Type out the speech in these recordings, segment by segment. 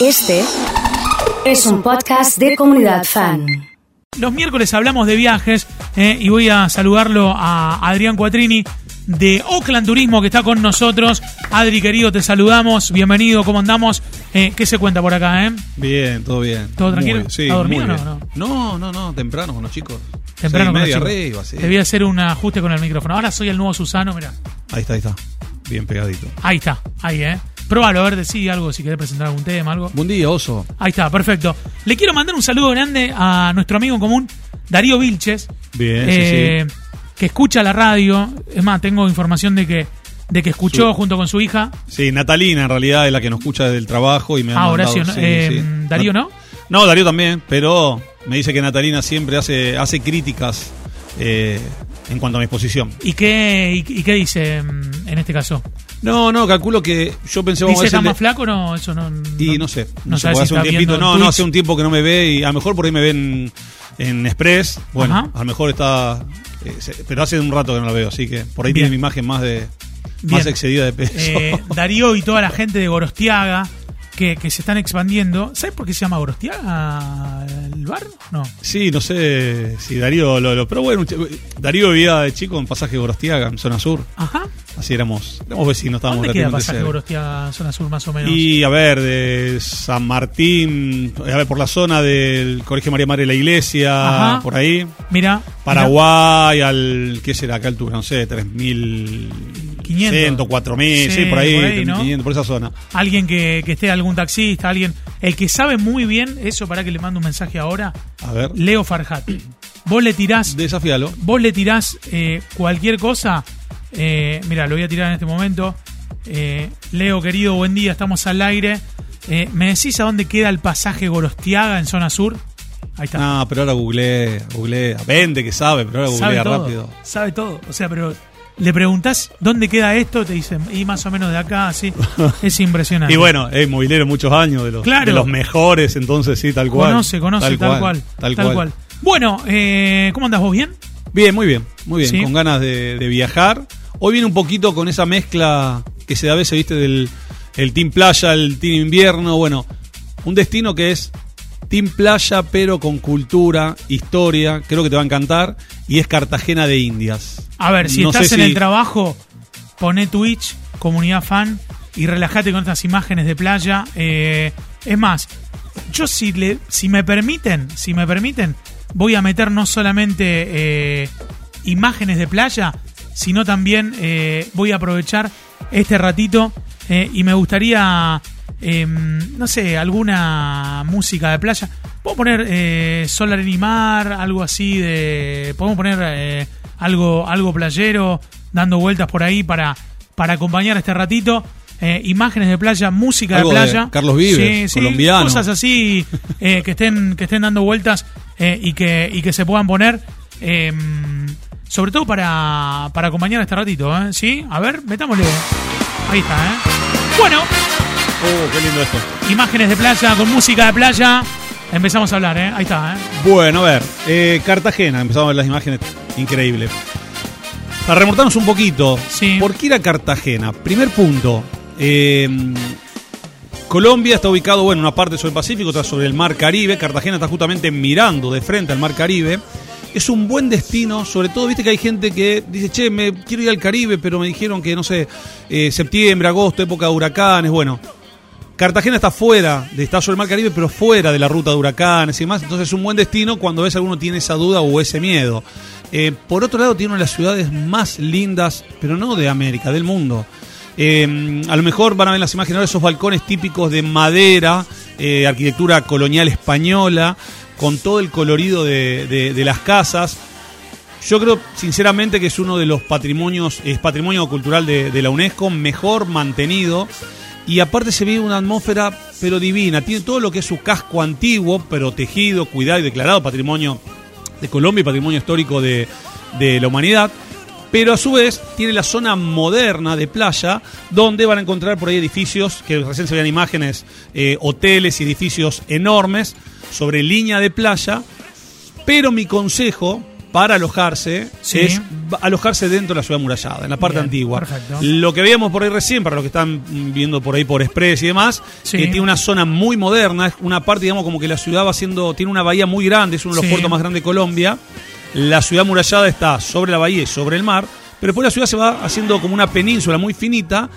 Este es un podcast de comunidad fan. Los miércoles hablamos de viajes eh, y voy a saludarlo a Adrián Cuatrini de Oakland Turismo que está con nosotros. Adri, querido, te saludamos. Bienvenido, ¿cómo andamos? Eh, ¿Qué se cuenta por acá, eh? Bien, todo bien. ¿Todo tranquilo? bien, Sí, ¿Está dormido muy o no? No, no, no, temprano con los chicos. Temprano Seis con los media chicos. arriba, sí. Te voy a hacer un ajuste con el micrófono. Ahora soy el nuevo Susano, mira. Ahí está, ahí está. Bien pegadito. Ahí está, ahí, ¿eh? Probalo, a ver, decí algo, si querés presentar algún tema, algo. Buen día, oso. Ahí está, perfecto. Le quiero mandar un saludo grande a nuestro amigo en común, Darío Vilches. Bien, eh, sí, Que escucha la radio. Es más, tengo información de que, de que escuchó Su- junto con su hija. sí. Natalina en realidad es la que nos escucha desde el trabajo y me ha Ah, mandado- Horacio, ¿no? sí, Eh, sí. Darío, ¿no? No, Darío también, pero me dice que Natalina siempre hace, hace críticas eh, en cuanto a mi exposición. ¿Y qué, y, y qué dice mm, en este caso? No, no, calculo que yo pensé ¿Dice está más flaco o no? Eso no. Y no sé, no, sé, si hace un tiempito, no, no, hace un tiempo que no me ve y a lo mejor por ahí me ven en Express, bueno, Ajá. a lo mejor está, eh, pero hace un rato que no la veo, así que por ahí Bien. tiene mi imagen más de, Bien. más excedida de peso. Eh, Darío y toda la gente de Gorostiaga que, que se están expandiendo. ¿Sabes por qué se llama Gorostiaga el bar? No. sí, no sé si Darío lo, lo- pero bueno, Darío vivía de chico en pasaje Gorostiaga, en zona sur, Ajá. así éramos, éramos vecinos, estábamos ¿Dónde queda pasaje. Gorostiaga, zona sur más o menos? Y a ver, de San Martín, a ver, por la zona del Colegio María Madre de la Iglesia, Ajá. por ahí. Mira. Paraguay al, ¿qué será? ¿Qué altura? No sé, 3.500, 500. 4.000, Sí, sí, por ahí, por ahí, ¿no? 3.500, por esa zona. Alguien que, que esté algún taxista, alguien. El que sabe muy bien eso, para que le mando un mensaje ahora. A ver, Leo Farhat. Vos le tirás. desafíalo. vos le tirás eh, cualquier cosa. Eh, mira, lo voy a tirar en este momento. Eh, Leo, querido, buen día, estamos al aire. Eh, ¿Me decís a dónde queda el pasaje Gorostiaga en zona sur? Ahí está. No, pero ahora googleé, googleé. Vende que sabe, pero ahora sabe todo. rápido. Sabe todo. O sea, pero le preguntás dónde queda esto, te dicen, y más o menos de acá, así. Es impresionante. Y bueno, es movilero muchos años, de los, Claro. de los mejores, entonces sí, tal cual. conoce, conoce, tal, cual, Tal, cual. Bueno, eh, ¿cómo andás vos? ¿Bien? Bien, muy bien, muy bien. Sí. Con ganas de, de viajar. Hoy viene un poquito con esa mezcla que se da a veces, viste, del el Team Playa, el Team Invierno. Bueno, un destino que es Team Playa, pero con cultura, historia. Creo que te va a encantar. Y es Cartagena de Indias. A ver, si No estás en si- el trabajo, poné Twitch, comunidad fan, y relájate con estas imágenes de playa. Eh, es más, yo si, le, si me permiten, si me permiten, voy a meter no solamente eh, imágenes de playa, sino también eh, voy a aprovechar este ratito y me gustaría, eh, no sé, alguna música de playa. Puedo poner eh, Solar en y Mar, algo así de... Podemos poner eh, algo, algo playero, dando vueltas por ahí para, para acompañar este ratito. Eh, imágenes de playa, música Algo de de playa. Carlos Vives, colombiano. Cosas así que estén que estén dando vueltas y que y que se puedan poner eh, sobre todo para, para acompañar este ratito. ¿Sí? A ver, metámosle. Ahí está, ¿eh? Bueno, Oh, qué lindo esto. imágenes de playa con música de playa. Empezamos a hablar, ¿eh? Ahí está, ¿eh? Bueno, a ver, eh, Cartagena, empezamos a ver las imágenes, increíble. Para remontarnos un poquito, Sí. ¿por qué ir a Cartagena? Primer punto, eh, Colombia está ubicado, bueno, una parte sobre el Pacífico, otra sobre el Mar Caribe, Cartagena está justamente mirando de frente al Mar Caribe. Es un buen destino, sobre todo, viste que hay gente que dice, che, me quiero ir al Caribe, pero me dijeron que, no sé, eh, septiembre, agosto, época de huracanes, bueno, Cartagena está fuera, de, está sobre el Mar Caribe, pero fuera de la ruta de huracanes y demás. Entonces es un buen destino cuando ves alguno tiene esa duda o ese miedo. Eh, por otro lado, tiene una de las ciudades más lindas, pero no de América, del mundo. Eh, a lo mejor van a ver las imágenes ahora esos balcones típicos de madera, eh, arquitectura colonial española, con todo el colorido de, las casas. Yo creo, sinceramente, que es uno de los patrimonios, es patrimonio cultural de la UNESCO, mejor mantenido. Y aparte se ve una atmósfera, pero divina. Tiene todo lo que es su casco antiguo, protegido, cuidado y declarado patrimonio de Colombia y patrimonio histórico de, de la humanidad. Pero a su vez tiene la zona moderna de playa, donde van a encontrar por ahí edificios, que recién se veían imágenes, eh, hoteles y edificios enormes sobre línea de playa. Pero mi consejo para alojarse Sí. es alojarse dentro de la ciudad murallada, en la parte Bien, antigua. perfecto. Lo que veíamos por ahí recién, para los que están viendo por ahí por Express y demás, Sí. que tiene una zona muy moderna, es una parte, digamos, como que la ciudad va siendo, tiene una bahía muy grande, es uno de los Sí. puertos más grandes de Colombia. La ciudad murallada está sobre la bahía y sobre el mar, pero después la ciudad se va haciendo como una península muy finita,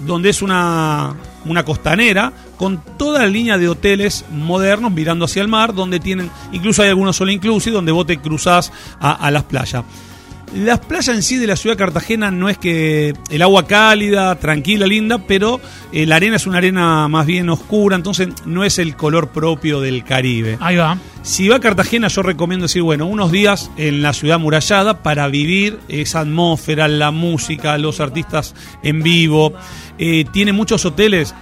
donde es una, una costanera con toda la línea de hoteles modernos mirando hacia el mar, donde tienen, incluso hay algunos solo inclusive, donde vos te cruzás a, a las playas. Las playas en sí de la ciudad de Cartagena no es que el agua cálida, tranquila, linda, pero eh, la arena es una arena más bien oscura, entonces no es el color propio del Caribe. Ahí va. Si va a Cartagena, yo recomiendo decir, bueno, unos días en la ciudad murallada para vivir esa atmósfera, la música, los artistas en vivo. Eh, tiene muchos hoteles.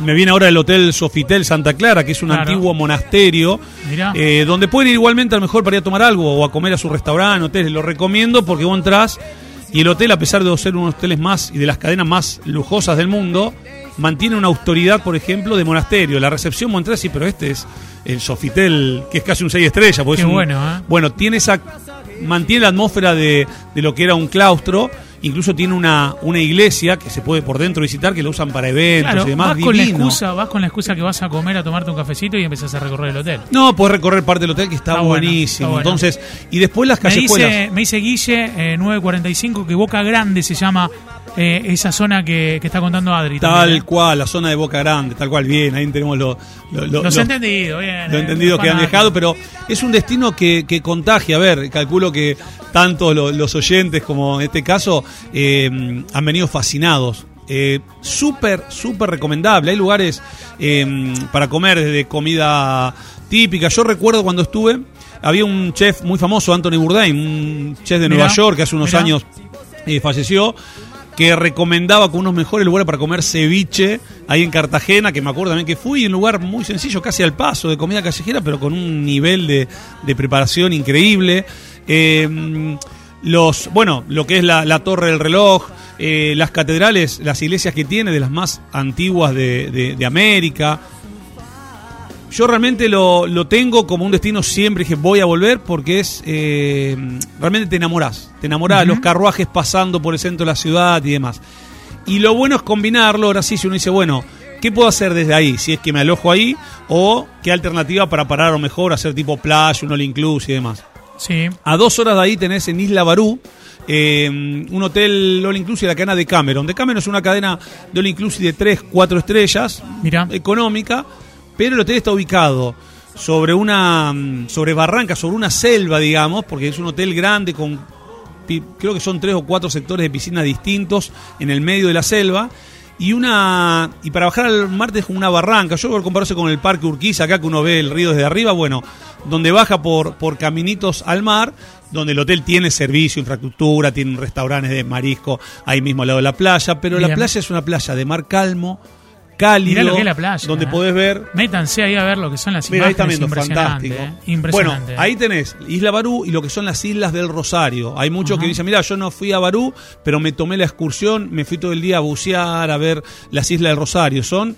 Me viene ahora el Hotel Sofitel Santa Clara, que es un Claro. antiguo monasterio, eh, donde pueden ir igualmente a lo mejor para ir a tomar algo o a comer a su restaurante, hoteles. Lo recomiendo porque vos entrás y el hotel, a pesar de ser uno de los hoteles más y de las cadenas más lujosas del mundo, mantiene una autoridad, por ejemplo, de monasterio. La recepción, vos entrás, sí, pero este es el Sofitel, que es casi un 6 estrellas. Qué es un- bueno, ¿eh? Bueno, tiene esa, mantiene la atmósfera de, de lo que era un claustro. Incluso tiene una, una iglesia que se puede por dentro visitar, que la usan para eventos Claro, y demás. vas con, la excusa, vas con la excusa que vas a comer, a tomarte un cafecito y empezás a recorrer el hotel. No, puedes recorrer parte del hotel que está, Está bueno, buenísimo. bueno. Entonces, y después las Me callejuelas. dice, me dice Guille, eh, 945, que Boca Grande se llama eh, esa zona que, que está contando Adri. Tal también, ¿eh? cual, la zona de Boca Grande, tal cual, bien, ahí tenemos lo, lo, lo- Los lo- entendidos, bien. lo eh, entendido no que han dejado, pero es un destino que, que contagia. A ver, calculo que tanto lo- los oyentes como en este caso eh, han venido fascinados. Eh, súper, súper recomendable. Hay lugares eh, para comer desde comida típica. Yo recuerdo cuando estuve, había un chef muy famoso, Anthony Bourdain, un chef de Mirá, Nueva York que hace unos mirá. años eh, falleció, que recomendaba con unos mejores lugares para comer ceviche ahí en Cartagena, que me acuerdo también que fui, un lugar muy sencillo, casi al paso de comida callejera, pero con un nivel de, de preparación increíble. Eh, los, bueno, lo que es la, la torre del reloj, eh, las catedrales, las iglesias que tiene, de las más antiguas de, de- de América. Yo realmente lo, lo tengo como un destino siempre, dije voy a volver porque es, eh, realmente te enamorás, te enamorás, Ujú. los carruajes pasando por el centro de la ciudad y demás. Y lo bueno es combinarlo, ahora sí, si uno dice, bueno, ¿qué puedo hacer desde ahí? Si es que me alojo ahí, o qué alternativa para parar o mejor, hacer tipo playa, un all inclusive y demás. Sí, A dos horas de ahí tenés en Isla Barú eh, un hotel all inclusive de la cadena de Cameron. De Cameron es una cadena de all inclusive de 3, 4 estrellas, Mirá. económica, pero el hotel está ubicado sobre una mm, sobre barranca, sobre una selva, digamos, porque es un hotel grande con creo que son tres o cuatro sectores de piscina distintos en el medio de la selva. Y una y para bajar al mar es una barranca. Yo voy a compararse con el Parque Urquiza, acá que uno ve el río desde arriba, bueno, donde baja por, por caminitos al mar, donde el hotel tiene servicio, infraestructura, tiene restaurantes de marisco ahí mismo al lado de la playa, pero la playa es una playa de mar calmo, cálido, Mirá lo que es la playa. donde eh. podés ver Métanse ahí a ver lo que son las Mira, ahí imágenes. está viendo, impresionante, fantástico. eh. Impresionante. Bueno, ahí tenés Isla Barú y lo que son las Islas del Rosario. Hay muchos que dicen, mira, yo no fui a Barú, pero me tomé la excursión, me fui todo el día a bucear, a ver las Islas del Rosario. Son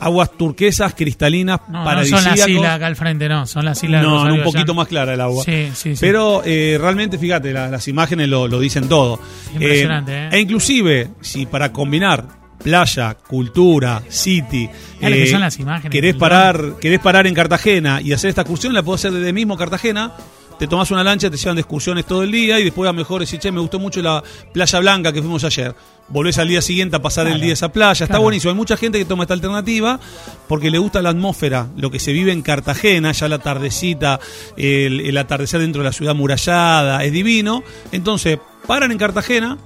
aguas turquesas, cristalinas, No, no paradisíacos. son las islas acá al frente, no, son las islas del No, un poquito más clara el agua. Sí, sí, sí. Pero eh, realmente, fíjate, la- las imágenes lo, lo dicen todo. Impresionante, ¿eh? E inclusive, si para combinar playa, cultura, city, que son las imágenes querés parar, querés parar en Cartagena y hacer esta excursión, la podés hacer desde mismo Cartagena. Te tomás una lancha, te llevan de excursiones todo el día y después a lo mejor decís, che, me gustó mucho la Playa Blanca que fuimos ayer. Volvés al día siguiente a pasar el día esa playa. Está buenísimo. Hay mucha gente que toma esta alternativa porque le gusta la atmósfera, lo que se vive en Cartagena, ya la tardecita, el, el atardecer dentro de la ciudad murallada, es divino. Entonces, paran en Cartagena,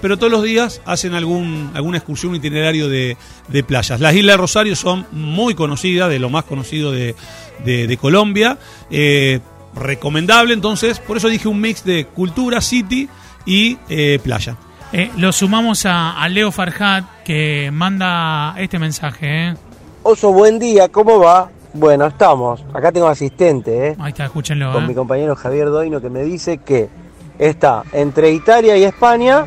pero todos los días hacen algún, alguna excursión, un itinerario de, de playas. Las Islas de Rosario son muy conocidas, de lo más conocido de, de- de Colombia. Eh, recomendable, entonces, por eso dije un mix de cultura, city y eh, playa. Eh, lo sumamos a, a Leo Farhat que manda este mensaje. ¿eh? Oso, buen día, ¿cómo va? Bueno, estamos. Acá tengo asistente, ¿eh? Ahí está, escúchenlo. Con ¿eh? mi compañero Javier Doino que me dice que está entre Italia y España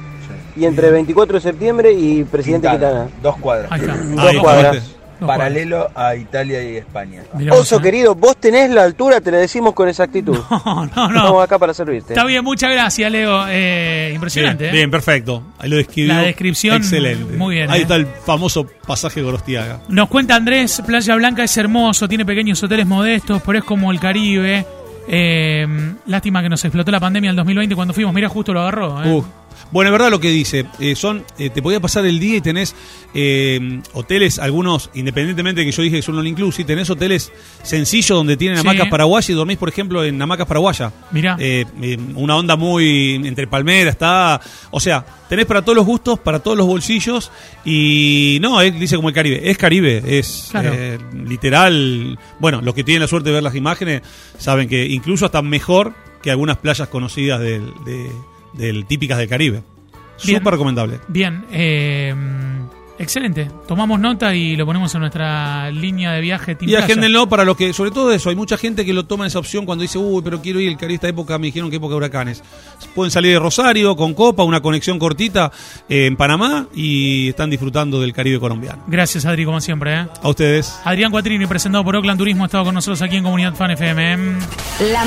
y entre 24 de septiembre y Presidente Quintana. Dos cuadras. Ahí está. Dos Ahí, cuadras. Dos paralelo a Italia y España. Mirá vos, Oso ¿eh? querido, vos tenés la altura, te lo decimos con exactitud. No, no, no. Estamos acá para servirte. Está bien, muchas gracias, Leo. Eh, impresionante, Bien, ¿eh? bien, perfecto. Ahí lo describió. La descripción, Excelente. muy bien, Ahí ¿eh? está el famoso pasaje Gorostiaga. Nos cuenta Andrés, Playa Blanca es hermoso, tiene pequeños hoteles modestos, pero es como el Caribe. Eh, lástima que nos explotó la pandemia en el 2020 cuando fuimos. Mira, justo lo agarró. ¿eh? Bueno, es verdad lo que dice. Eh, son, eh, te podía pasar el día y tenés eh, hoteles, algunos, independientemente de que yo dije que son all inclusive, tenés hoteles sencillos donde tienen Sí. hamacas paraguayas y dormís, por ejemplo, en hamacas paraguayas. Mirá. Una onda muy entre palmeras, está. O sea, tenés para todos los gustos, para todos los bolsillos. Y no, él dice como el Caribe. Es Caribe, es Claro. literal. Bueno, los que tienen la suerte de ver las imágenes saben que incluso hasta mejor que algunas playas conocidas del, de- del típicas del Caribe. Bien. Súper recomendable. Bien, eh, excelente. Tomamos nota y lo ponemos en nuestra línea de viaje. Team Y Playa. agéndenlo para los que, sobre todo eso, hay mucha gente que lo toma esa opción cuando dice, uy, pero quiero ir al Caribe esta época, me dijeron que época de huracanes. Pueden salir de Rosario con Copa, una conexión cortita eh, en Panamá y están disfrutando del Caribe colombiano. Gracias, Adri, como siempre. ¿eh? A ustedes. Adrián Cuatrini, presentado por Oakland Turismo, ha estado con nosotros aquí en Comunidad Fan FM. La